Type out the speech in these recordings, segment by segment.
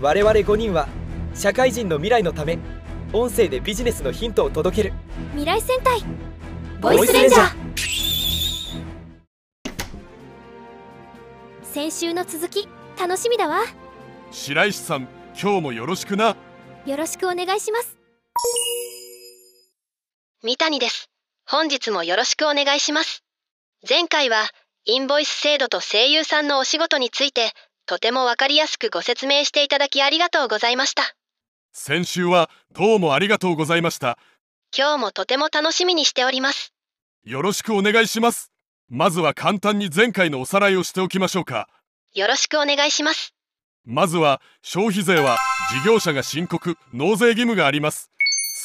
我々5人は社会人の未来のため音声でビジネスのヒントを届ける。未来戦隊ボイスレンジャー。先週の続き楽しみだわ。白石さん今日もよろしくな。よろしくお願いします。三谷です。本日もよろしくお願いします。前回は、インボイス制度と声優さんのお仕事について、とてもわかりやすくご説明していただきありがとうございました。先週はどうもありがとうございました今日もとても楽しみにしております。よろしくお願いしますまずは簡単に前回のおさらいをしておきましょうかよろしくお願いします。まずは消費税は事業者が申告納税義務があります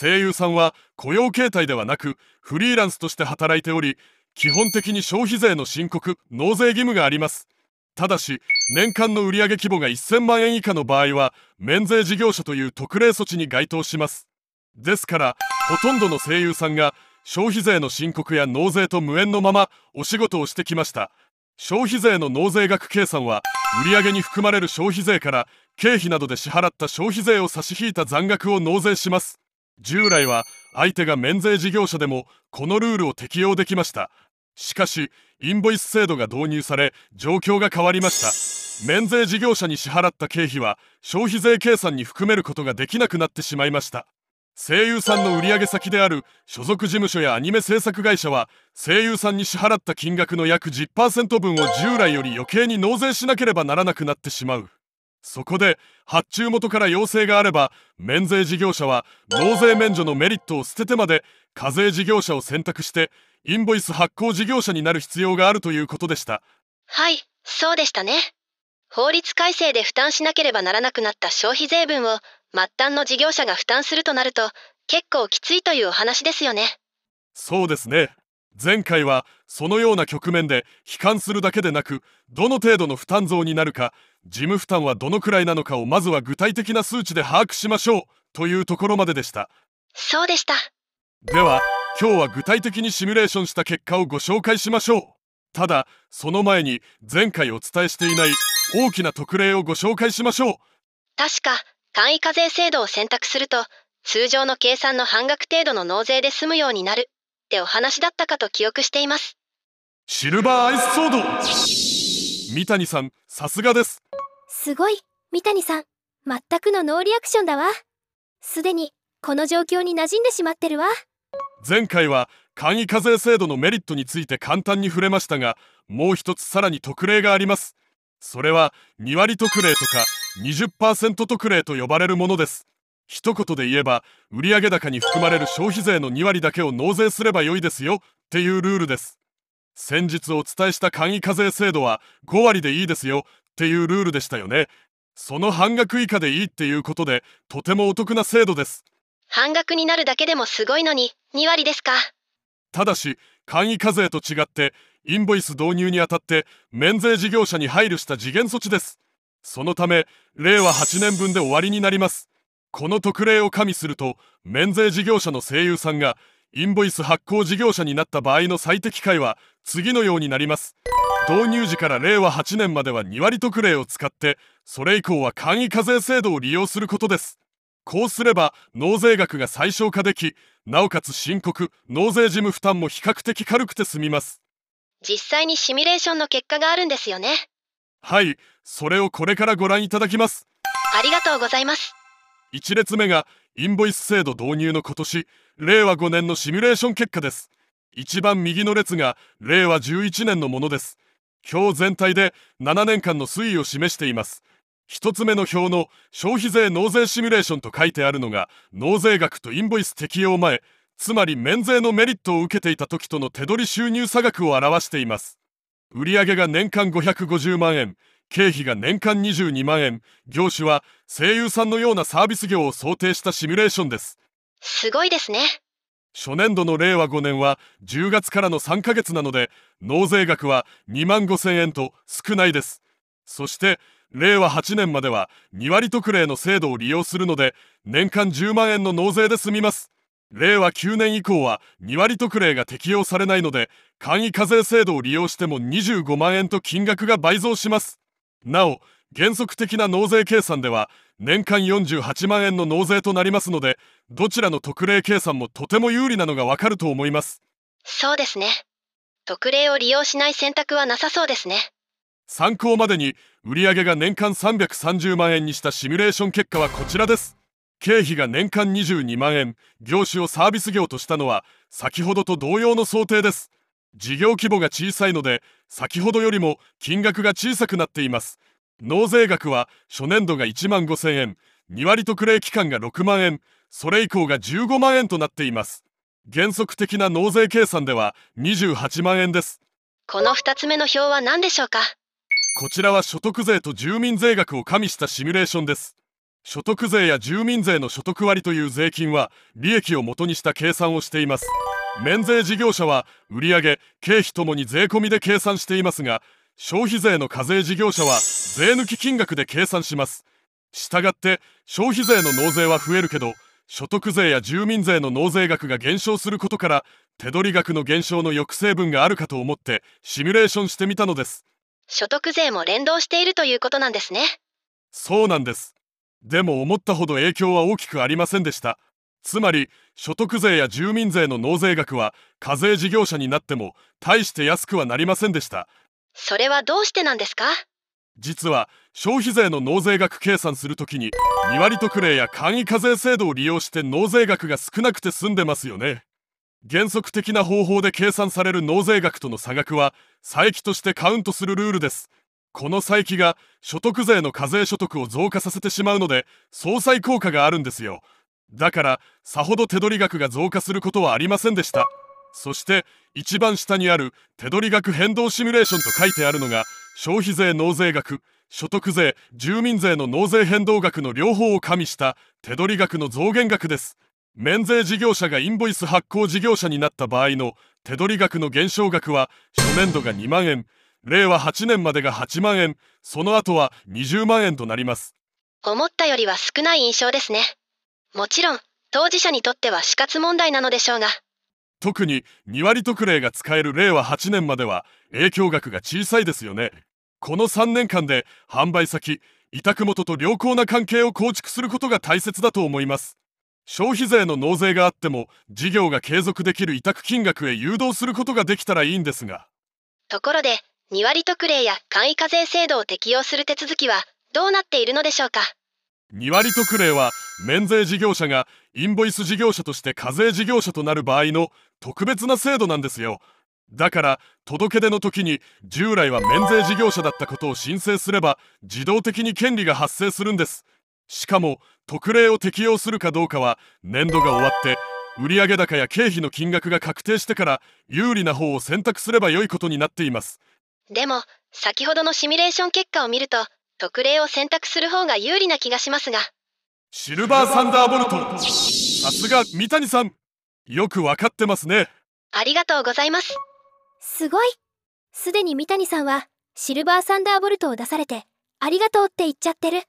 声優さんは雇用形態ではなくフリーランスとして働いており基本的に消費税の申告納税義務がありますただし年間の売上規模が1000万円以下の場合は免税事業者という特例措置に該当します。ですからほとんどの声優さんが消費税の申告や納税と無縁のままお仕事をしてきました。消費税の納税額計算は売上に含まれる消費税から経費などで支払った消費税を差し引いた残額を納税します。従来は相手が免税事業者でもこのルールを適用できました。しかしインボイス制度が導入され状況が変わりました。免税事業者に支払った経費は消費税計算に含めることができなくなってしまいました。声優さんの売上先である所属事務所やアニメ制作会社は声優さんに支払った金額の約10%分を従来より余計に納税しなければならなくなってしまう。そこで発注元から要請があれば免税事業者は納税免除のメリットを捨ててまで課税事業者を選択してインボイス発行事業者になる必要があるということでしたはい、そうでしたね。法律改正で負担しなければならなくなった消費税分を末端の事業者が負担するとなると結構きついというお話ですよね。そうですね前回はそのような局面で悲観するだけでなくどの程度の負担増になるか事務負担はどのくらいなのかをまずは具体的な数値で把握しましょうというところまででした。そうでした。では今日は具体的にシミュレーションした結果をご紹介しましょう。ただその前に前回お伝えしていない大きな特例をご紹介しましょう。確か簡易課税制度を選択すると通常の計算の半額程度の納税で済むようになる。ってお話だったかと記憶しています。シルバーアイスソード。三谷さんさすがです。すごい三谷さん。全くのノーリアクションだわ。すでにこの状況に馴染んでしまってるわ。前回は簡易課税制度のメリットについて簡単に触れましたがもう一つさらに特例があります。それは2割特例とか20%特例と呼ばれるものです一言で言えば売上高に含まれる消費税の2割だけを納税すればよいですよっていうルールです。先日お伝えした簡易課税制度は5割でいいですよっていうルールでしたよね。その半額以下でいいっていうことでとてもお得な制度です。半額になるだけでもすごいのに2割ですか。ただし簡易課税と違ってインボイス導入にあたって免税事業者に配慮した次元措置です。そのため令和8年分で終わりになりますこの特例を加味すると免税事業者の声優さんがインボイス発行事業者になった場合の最適解は次のようになります。導入時から令和8年までは2割特例を使ってそれ以降は簡易課税制度を利用することです。こうすれば納税額が最小化できなおかつ申告納税事務負担も比較的軽くて済みます。実際にシミュレーションの結果があるんですよね。はいそれをこれからご覧いただきます。ありがとうございます1列目がインボイス制度導入の今年令和5年のシミュレーション結果です。一番右の列が令和11年のものです。表全体で7年間の推移を示しています。一つ目の表の消費税納税シミュレーションと書いてあるのが納税額とインボイス適用前つまり免税のメリットを受けていた時との手取り収入差額を表しています。売上が年間550万円。経費が年間22万円。業種は声優さんのようなサービス業を想定したシミュレーションです。すごいですね。初年度の令和5年は10月からの3ヶ月なので納税額は2万5千円と少ないです。そして令和8年までは2割特例の制度を利用するので年間10万円の納税で済みます。令和9年以降は2割特例が適用されないので簡易課税制度を利用しても25万円と金額が倍増しますなお原則的な納税計算では年間48万円の納税となりますのでどちらの特例計算もとても有利なのがわかると思いますそうですね。特例を利用しない選択はなさそうですね。参考までに売上が年間330万円にしたシミュレーション結果はこちらです経費が年間22万円業種をサービス業としたのは先ほどと同様の想定です事業規模が小さいので先ほどよりも金額が小さくなっています。納税額は初年度が1万5000円2割特例期間が6万円それ以降が15万円となっています。原則的な納税計算では28万円です。この2つ目の表は何でしょうか？こちらは所得税と住民税額を加味したシミュレーションです。所得税や住民税の所得割という税金は利益を元にした計算をしています免税事業者は売上経費ともに税込みで計算していますが消費税の課税事業者は税抜き金額で計算します。したがって消費税の納税は増えるけど所得税や住民税の納税額が減少することから手取り額の減少の抑制分があるかと思ってシミュレーションしてみたのです。所得税も連動しているということなんですね。そうなんです。でも思ったほど影響は大きくありませんでしたつまり所得税や住民税の納税額は課税事業者になっても大して安くはなりませんでした。それはどうしてなんですか？実は消費税の納税額計算するときに2割特例や簡易課税制度を利用して納税額が少なくて済んでますよね。原則的な方法で計算される納税額との差額は差益としてカウントするルールです。この差益が所得税の課税所得を増加させてしまうので相殺効果があるんですよだからさほど手取り額が増加することはありませんでした。そして一番下にある手取り額変動シミュレーションと書いてあるのが消費税納税額所得税住民税の納税変動額の両方を加味した手取り額の増減額です。免税事業者がインボイス発行事業者になった場合の手取り額の減少額は初年度が2万円令和8年までが8万円その後は20万円となります。思ったよりは少ない印象ですね。もちろん、当事者にとっては死活問題なのでしょうが、特に2割特例が使える令和8年までは影響額が小さいですよね。この3年間で販売先委託元と良好な関係を構築することが大切だと思います。消費税の納税があっても事業が継続できる委託金額へ誘導することができたらいいんですが。ところで、2割特例や簡易課税制度を適用する手続きはどうなっているのでしょうか2割特例は免税事業者がインボイス事業者として課税事業者となる場合の特別な制度なんですよだから届け出の時に従来は免税事業者だったことを申請すれば自動的に権利が発生するんですしかも特例を適用するかどうかは年度が終わって売上高や経費の金額が確定してから有利な方を選択すれば良いことになっていますでも、先ほどのシミュレーション結果を見ると、特例を選択する方が有利な気がしますが、シルバーサンダーボルト。さすが三谷さん。よくわかってますね。ありがとうございます。すごい。すでに三谷さんはシルバーサンダーボルトを出されてありがとうって言っちゃってる。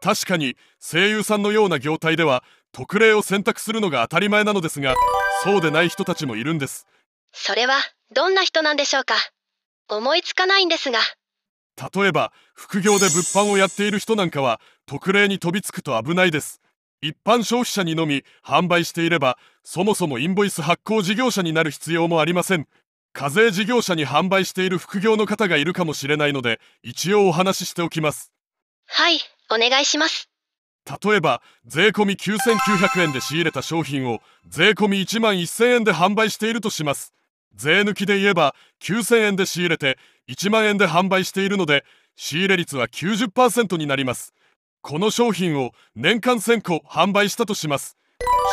確かに声優さんのような業態では特例を選択するのが当たり前なのですがそうでない人たちもいるんです。それは、どんな人なんでしょうか。思いつかないんですが、例えば副業で物販をやっている人なんかは特例に飛びつくと危ないです。一般消費者にのみ販売していればそもそもインボイス発行事業者になる必要もありません。課税事業者に販売している副業の方がいるかもしれないので一応お話ししておきます。はい、お願いします。例えば税込み9900円で仕入れた商品を税込み1万1000円で販売しているとします。税抜きで言えば9000円で仕入れて1万円で販売しているので仕入れ率は90%になります。この商品を年間1000個販売したとします。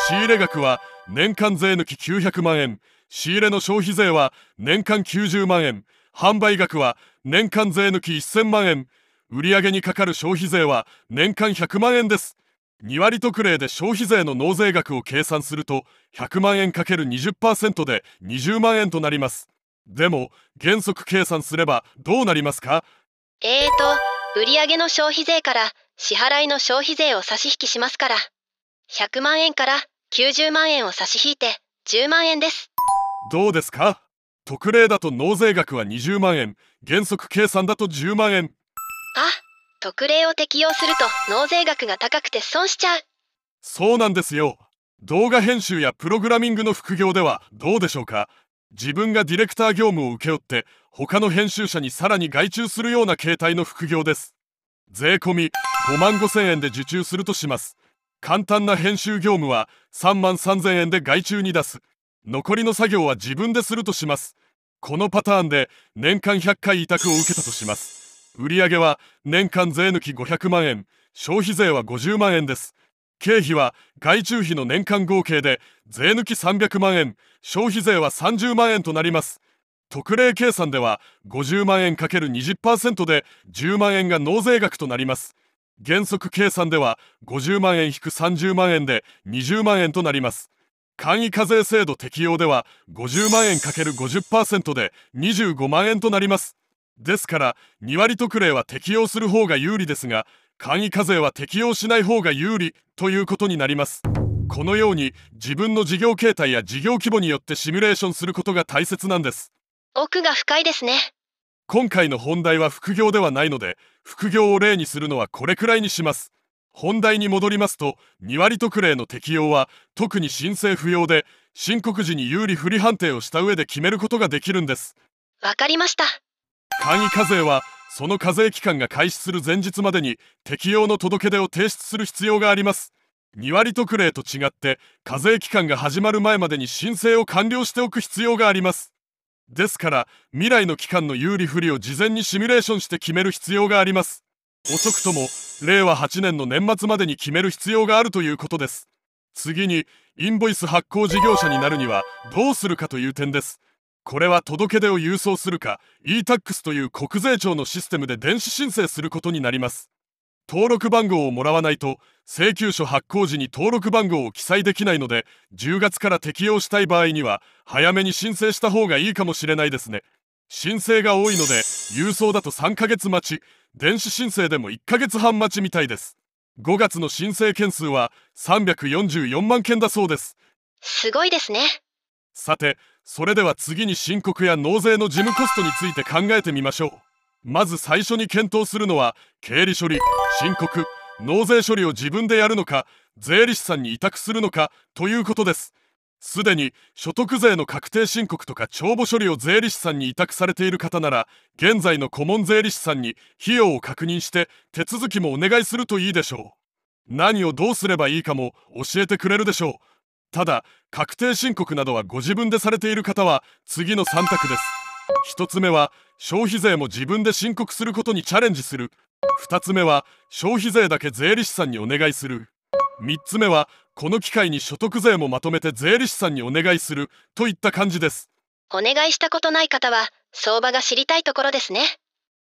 仕入れ額は年間税抜き900万円。仕入れの消費税は年間90万円。販売額は年間税抜き1000万円。売上にかかる消費税は年間100万円です。2割特例で消費税の納税額を計算すると100万円 ×20% で20万円となります。でも原則計算すればどうなりますか？えーと、売上の消費税から支払いの消費税を差し引きしますから、100万円から90万円を差し引いて10万円です。どうですか？特例だと納税額は20万円。原則計算だと10万円。あ、特例を適用すると納税額が高くて損しちゃう。そうなんですよ。動画編集やプログラミングの副業ではどうでしょうか？自分がディレクター業務を請け負って他の編集者にさらに外注するような形態の副業です。税込み5万5千円で受注するとします。簡単な編集業務は3万3千円で外注に出す。残りの作業は自分でするとします。このパターンで年間100回委託を受けたとします。売上は年間税抜き500万円。消費税は50万円です。経費は外注費の年間合計で税抜き300万円消費税は30万円となります。特例計算では50万円 ×20% で10万円が納税額となります。原則計算では50万円引く30万円で20万円となります。簡易課税制度適用では50万円 ×50% で25万円となります。ですから2割特例は適用する方が有利ですが簡易課税は適用しない方が有利ということになります。このように自分の事業形態や事業規模によってシミュレーションすることが大切なんです。奥が深いですね。今回の本題は副業ではないので副業を例にするのはこれくらいにします。本題に戻りますと2割特例の適用は特に申請不要で申告時に有利不利判定をした上で決めることができるんです。わかりました。簡易課税はその課税期間が開始する前日までに適用の届け出を提出する必要があります2割特例と違って課税期間が始まる前までに申請を完了しておく必要があります。ですから未来の期間の有利不利を事前にシミュレーションして決める必要があります。遅くとも令和8年の年末までに決める必要があるということです。次にインボイス発行事業者になるにはどうするかという点です。これは届け出を郵送するか e-tax という国税庁のシステムで電子申請することになります。登録番号をもらわないと請求書発行時に登録番号を記載できないので10月から適用したい場合には早めに申請した方がいいかもしれないですね。申請が多いので郵送だと3ヶ月待ち。電子申請でも1ヶ月半待ちみたいです。5月の申請件数は344万件だそうです。すごいですね。さてそれでは次に申告や納税の事務コストについて考えてみましょう。まず最初に検討するのは経理処理申告納税処理を自分でやるのか税理士さんに委託するのかということです。すでに所得税の確定申告とか帳簿処理を税理士さんに委託されている方なら現在の顧問税理士さんに費用を確認して手続きもお願いするといいでしょう。何をどうすればいいかも教えてくれるでしょう。ただ確定申告などはご自分でされている方は次の3択です。1つ目は消費税も自分で申告することにチャレンジする。2つ目は消費税だけ税理士さんにお願いする。3つ目はこの機会に所得税もまとめて税理士さんにお願いするといった感じです。お願いしたことない方は相場が知りたいところですね。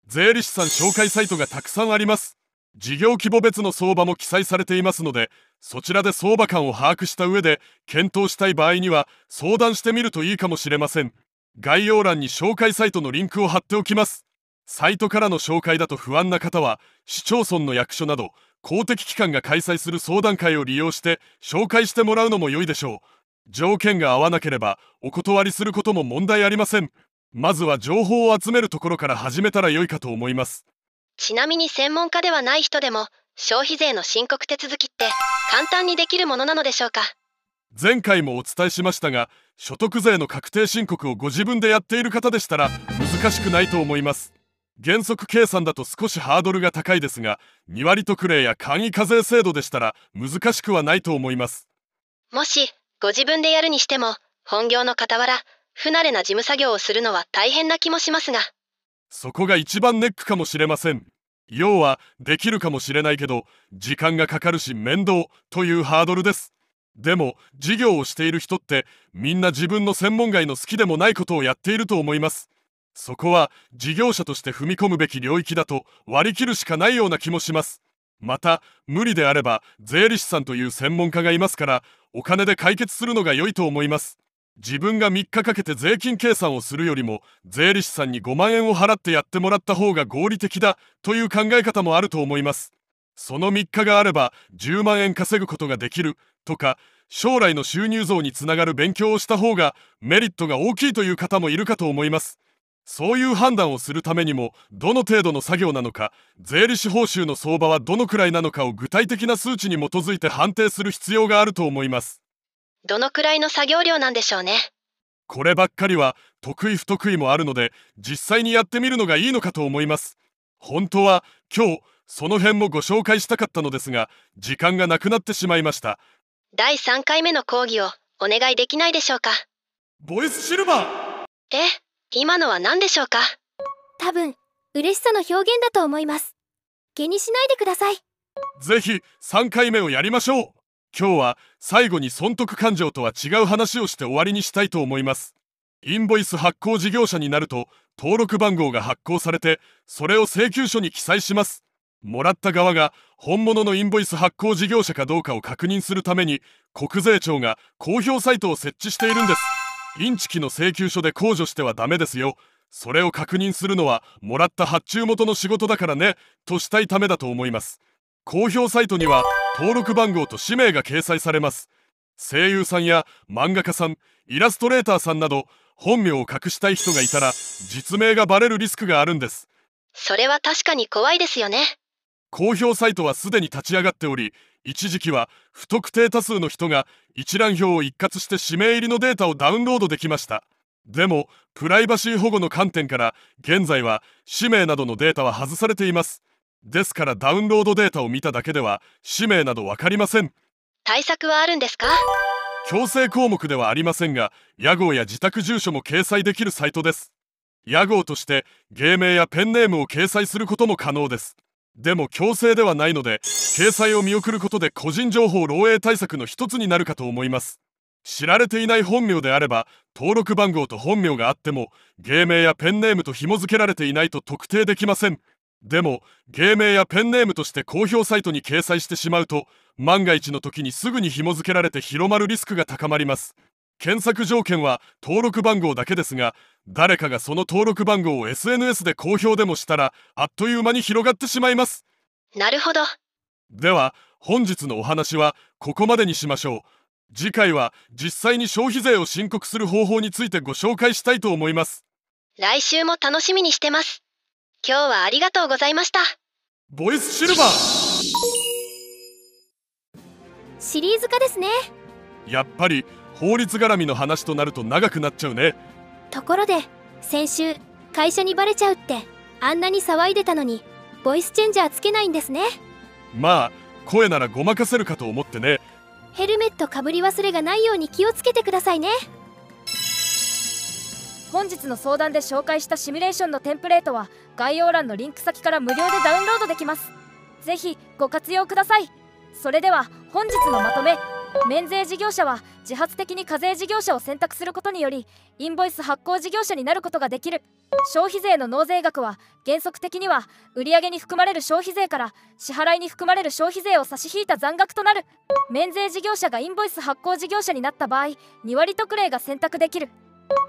税理士さん紹介サイトがたくさんあります。事業規模別の相場も記載されていますのでそちらで相場感を把握した上で検討したい場合には相談してみるといいかもしれません。概要欄に紹介サイトのリンクを貼っておきますサイトからの紹介だと不安な方は市町村の役所など公的機関が開催する相談会を利用して紹介してもらうのも良いでしょう。条件が合わなければお断りすることも問題ありません。まずは情報を集めるところから始めたら良いかと思います。ちなみに専門家ではない人でも消費税の申告手続きって簡単にできるものなのでしょうか？前回もお伝えしましたが所得税の確定申告をご自分でやっている方でしたら難しくないと思います原則計算だと少しハードルが高いですが2割特例や簡易課税制度でしたら難しくはないと思います。もしご自分でやるにしても本業の傍ら不慣れな事務作業をするのは大変な気もしますが。そこが一番ネックかもしれません。要はできるかもしれないけど時間がかかるし面倒というハードルです。でも事業をしている人ってみんな自分の専門外の好きでもないことをやっていると思いますそこは事業者として踏み込むべき領域だと割り切るしかないような気もします。また無理であれば税理士さんという専門家がいますからお金で解決するのが良いと思います。自分が3日かけて税金計算をするよりも税理士さんに5万円を払ってやってもらった方が合理的だという考え方もあると思います。その3日があれば10万円稼ぐことができるとか将来の収入増につながる勉強をした方がメリットが大きいという方もいるかと思います。そういう判断をするためにもどの程度の作業なのか税理士報酬の相場はどのくらいなのかを具体的な数値に基づいて判定する必要があると思います。どのくらいの作業量なんでしょうねこればっかりは得意不得意もあるので実際にやってみるのがいいのかと思います。本当は今日その辺もご紹介したかったのですが時間がなくなってしまいました。第3回目の講義をお願いできないでしょうか？ボイスシルバー。え？今のは何でしょうか？多分嬉しさの表現だと思います。気にしないでください。ぜひ3回目をやりましょう。今日は最後に損得勘定とは違う話をして終わりにしたいと思います。インボイス発行事業者になると登録番号が発行されてそれを請求書に記載します。もらった側が本物のインボイス発行事業者かどうかを確認するために国税庁が公表サイトを設置しているんですインチキの請求書で控除してはダメですよ。それを確認するのはもらった発注元の仕事だからね。としたいためだと思います。公表サイトには登録番号と氏名が掲載されます。声優さんや漫画家さんイラストレーターさんなど本名を隠したい人がいたら実名がバレるリスクがあるんです。それは確かに怖いですよね。公表サイトはすでに立ち上がっており一時期は不特定多数の人が一覧表を一括して指名入りのデータをダウンロードできました。でもプライバシー保護の観点から現在は氏名などのデータは外されています。ですからダウンロードデータを見ただけでは氏名など分かりません。対策はあるんですか？強制項目ではありませんが屋号や自宅住所も掲載できるサイトです。屋号として芸名やペンネームを掲載することも可能ですでも強制ではないので掲載を見送ることで個人情報漏洩対策の一つになるかと思います。知られていない本名であれば登録番号と本名があっても芸名やペンネームと紐付けられていないと特定できません。でも芸名やペンネームとして公表サイトに掲載してしまうと万が一の時にすぐに紐付けられて広まるリスクが高まります。検索条件は登録番号だけですが誰かがその登録番号を SNS で公表でもしたらあっという間に広がってしまいます。なるほど。では本日のお話はここまでにしましょう。次回は実際に消費税を申告する方法についてご紹介したいと思います。来週も楽しみにしてます。今日はありがとうございました。ボイスシルバー。シリーズ化ですね。やっぱり法律絡みの話となると長くなっちゃうね。ところで先週会社にバレちゃうってあんなに騒いでたのにボイスチェンジャーつけないんですね。まあ声ならごまかせるかと思ってね。ヘルメットかぶり忘れがないように気をつけてくださいね。本日の相談で紹介したシミュレーションのテンプレートは概要欄のリンク先から無料でダウンロードできます。ぜひご活用ください。それでは本日のまとめ免税事業者は自発的に課税事業者を選択することによりインボイス発行事業者になることができる。消費税の納税額は原則的には売上に含まれる消費税から支払いに含まれる消費税を差し引いた残額となる。免税事業者がインボイス発行事業者になった場合2割特例が選択できる。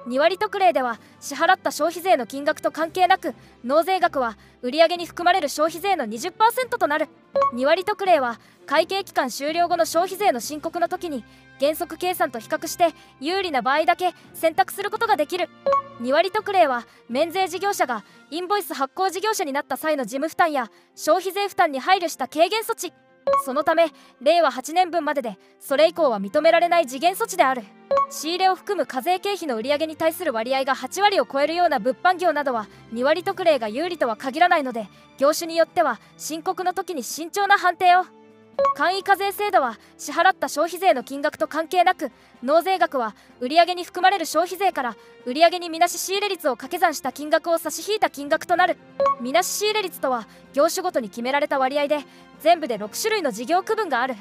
2割特例では支払った消費税の金額と関係なく納税額は売上に含まれる消費税の20%となる。2割特例は会計期間終了後の消費税の申告の時に原則計算と比較して有利な場合だけ選択することができる。2割特例は免税事業者がインボイス発行事業者になった際の事務負担や消費税負担に配慮した軽減措置。そのため令和8年分まででそれ以降は認められない次元措置である。仕入れを含む課税経費の売上に対する割合が8割を超えるような物販業などは2割特例が有利とは限らないので業種によっては申告の時に慎重な判定を。簡易課税制度は支払った消費税の金額と関係なく納税額は売上に含まれる消費税から売上にみなし仕入れ率を掛け算した金額を差し引いた金額となる。みなし仕入れ率とは業種ごとに決められた割合で全部で6種類の事業区分がある。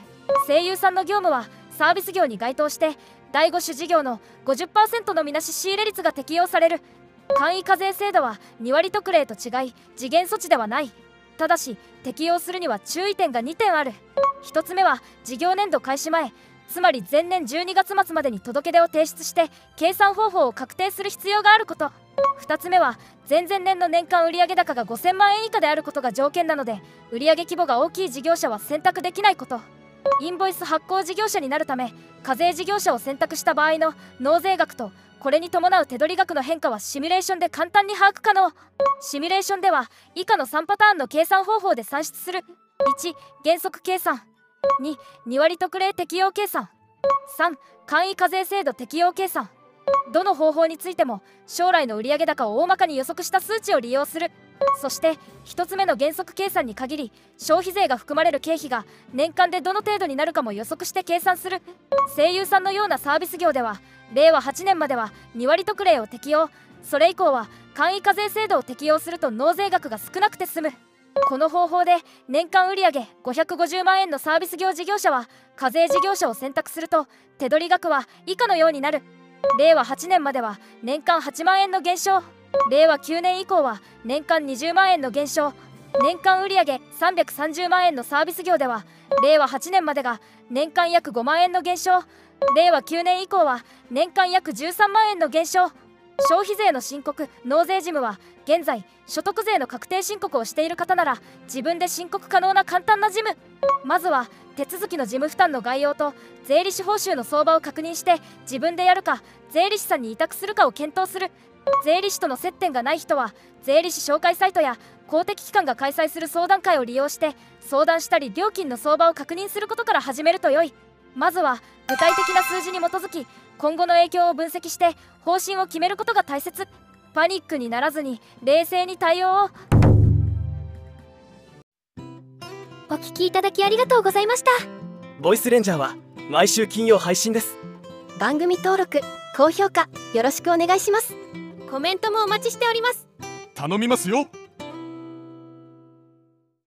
声優さんの業務はサービス業に該当して第5種事業の50%のみなし仕入れ率が適用される。簡易課税制度は2割特例と違い次元措置ではない。ただし適用するには注意点が2点ある。1つ目は事業年度開始前つまり前年12月末までに届け出を提出して計算方法を確定する必要があること。2つ目は前々年の年間売上高が5000万円以下であることが条件なので売上規模が大きい事業者は選択できないこと。インボイス発行事業者になるため課税事業者を選択した場合の納税額とこれに伴う手取り額の変化はシミュレーションで簡単に把握可能。シミュレーションでは以下の3パターンの計算方法で算出する。1原則計算。22割特例適用計算。3簡易課税制度適用計算。どの方法についても将来の売上高を大まかに予測した数値を利用する。そして1つ目の原則計算に限り消費税が含まれる経費が年間でどの程度になるかも予測して計算する。声優さんのようなサービス業では令和8年までは2割特例を適用。それ以降は簡易課税制度を適用すると納税額が少なくて済む。この方法で年間売上550万円のサービス業事業者は課税事業者を選択すると手取り額は以下のようになる。令和8年までは年間8万円の減少。令和9年以降は年間20万円の減少。年間売上330万円のサービス業では令和8年までが年間約5万円の減少。令和9年以降は年間約13万円の減少。消費税の申告納税事務は現在所得税の確定申告をしている方なら自分で申告可能な簡単な事務。まずは手続きの事務負担の概要と税理士報酬の相場を確認して自分でやるか税理士さんに委託するかを検討する。税理士との接点がない人は税理士紹介サイトや公的機関が開催する相談会を利用して相談したり料金の相場を確認することから始めると良い。まずは具体的な数字に基づき今後の影響を分析して方針を決めることが大切。パニックにならずに冷静に対応を。お聞きいただきありがとうございました。ボイスレンジャーは毎週金曜配信です。番組登録高評価よろしくお願いします。コメントもお待ちしております。頼みますよ